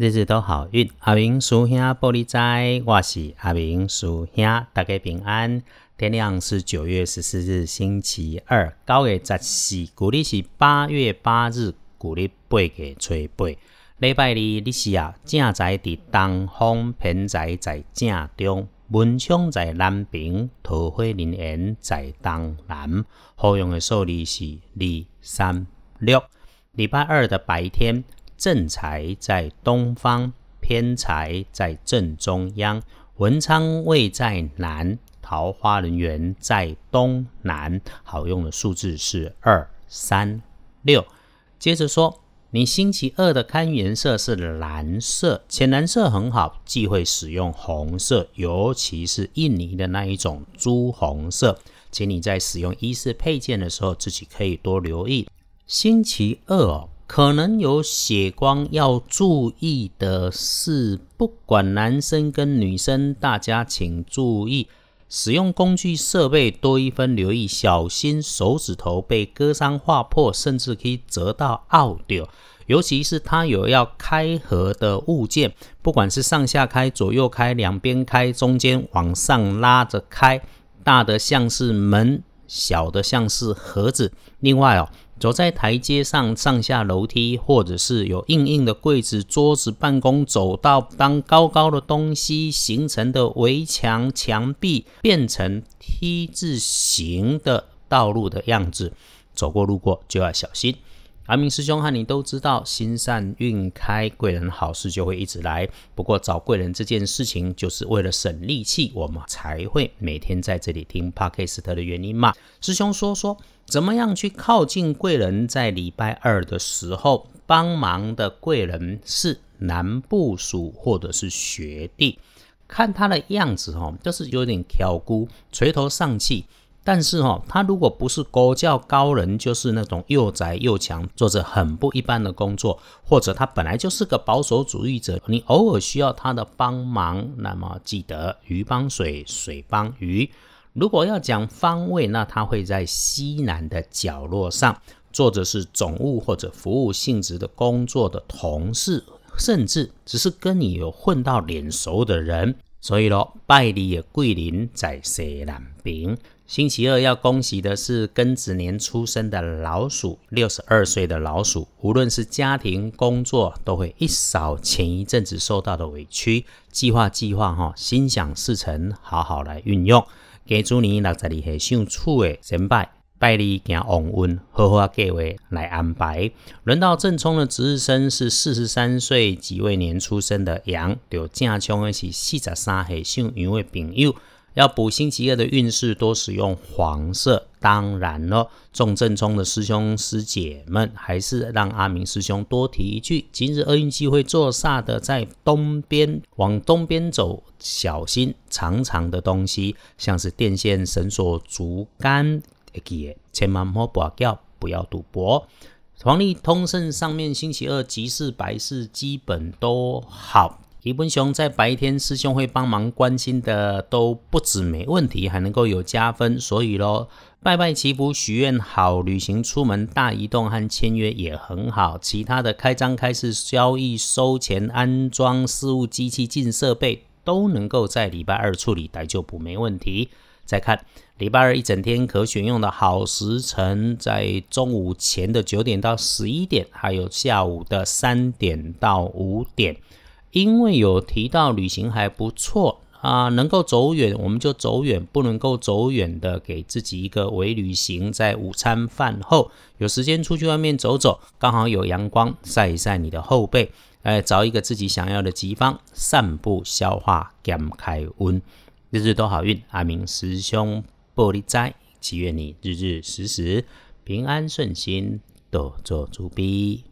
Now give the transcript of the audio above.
日日都好运，阿明叔兄玻璃斋，我是阿明叔兄，大家平安。天亮是九月十四日，星期二，九月十四，古历是八月八日，古历八月初八。礼拜二日是啊，正在伫东方，偏在在正中，文昌在南平，桃花林园在东南。好用的数字是二、三、六。礼拜二的白天。正财在东方，偏财在正中央，文昌位在南，桃花人缘在东南。好用的数字是二、三、六。接着说，你星期二的看颜色是蓝色，浅蓝色很好，忌讳使用红色，尤其是印尼的那一种朱红色。请你在使用衣饰配件的时候，自己可以多留意。星期二哦。可能有血光要注意的是，不管男生跟女生，大家请注意使用工具设备多一分留意，小心手指头被割伤划破，甚至可以折到拗掉。尤其是它有要开合的物件，不管是上下开、左右开、两边开、中间往上拉着开，大的像是门，小的像是盒子。另外哦。走在台阶上，上下楼梯，或者是有硬硬的柜子、桌子、办公走道，当高高的东西形成的围墙、墙壁变成 T 字形的道路的样子，走过路过就要小心。阿明师兄和你都知道，心善运开，贵人好事就会一直来。不过找贵人这件事情，就是为了省力气，我们才会每天在这里听 Podcast 的原因嘛。师兄说说，怎么样去靠近贵人？在礼拜二的时候，帮忙的贵人是男部属或者是学弟，看他的样子哦，就是有点挑姑，垂头丧气。但是哈，他如果不是高教高人，就是那种又宅又强，做着很不一般的工作，或者他本来就是个保守主义者，你偶尔需要他的帮忙，那么记得鱼帮水，水帮鱼。如果要讲方位，那他会在西南的角落上，做着是总务或者服务性质的工作的同事，甚至只是跟你有混到脸熟的人。所以咯，拜礼的桂林在西南边。星期二要恭喜的是庚子年出生的老鼠，六十二岁的老鼠，无论是家庭、工作，都会一扫前一阵子受到的委屈。计划计划哈，心想事成，好好来运用。给祝你六十二岁上处的先拜拜礼行旺运，好好计划来安排。轮到正冲的值日生是四十三岁己未年出生的羊，就正冲的是四十三岁上羊的朋友。要补星期二的运势，多使用黄色。当然了，重症冲的师兄师姐们，还是让阿明师兄多提一句：今日厄运机会坐煞的在东边，往东边走，小心长长的东西，像是电线、绳索、竹竿，千万莫拔掉，不要赌博。黄历通胜上面星期二吉事白事基本都好。李文雄在白天，师兄会帮忙关心的都不止没问题，还能够有加分。所以咯，拜拜祈福许愿好，旅行出门大移动和签约也很好。其他的开张开市、交易、收钱、安装事务机器、进设备，都能够在礼拜二处理，待就补没问题。再看礼拜二一整天可选用的好时辰，在中午前的九点到十一点，还有下午的三点到五点。因为有提到旅行还不错啊，能够走远我们就走远，不能够走远的给自己一个微旅行，在午餐饭后有时间出去外面走走，刚好有阳光晒一晒你的后背，哎，找一个自己想要的地方散步消化减开温，日日都好运。阿明师兄玻璃斋，祈愿你日日时时平安顺心，多做主逼。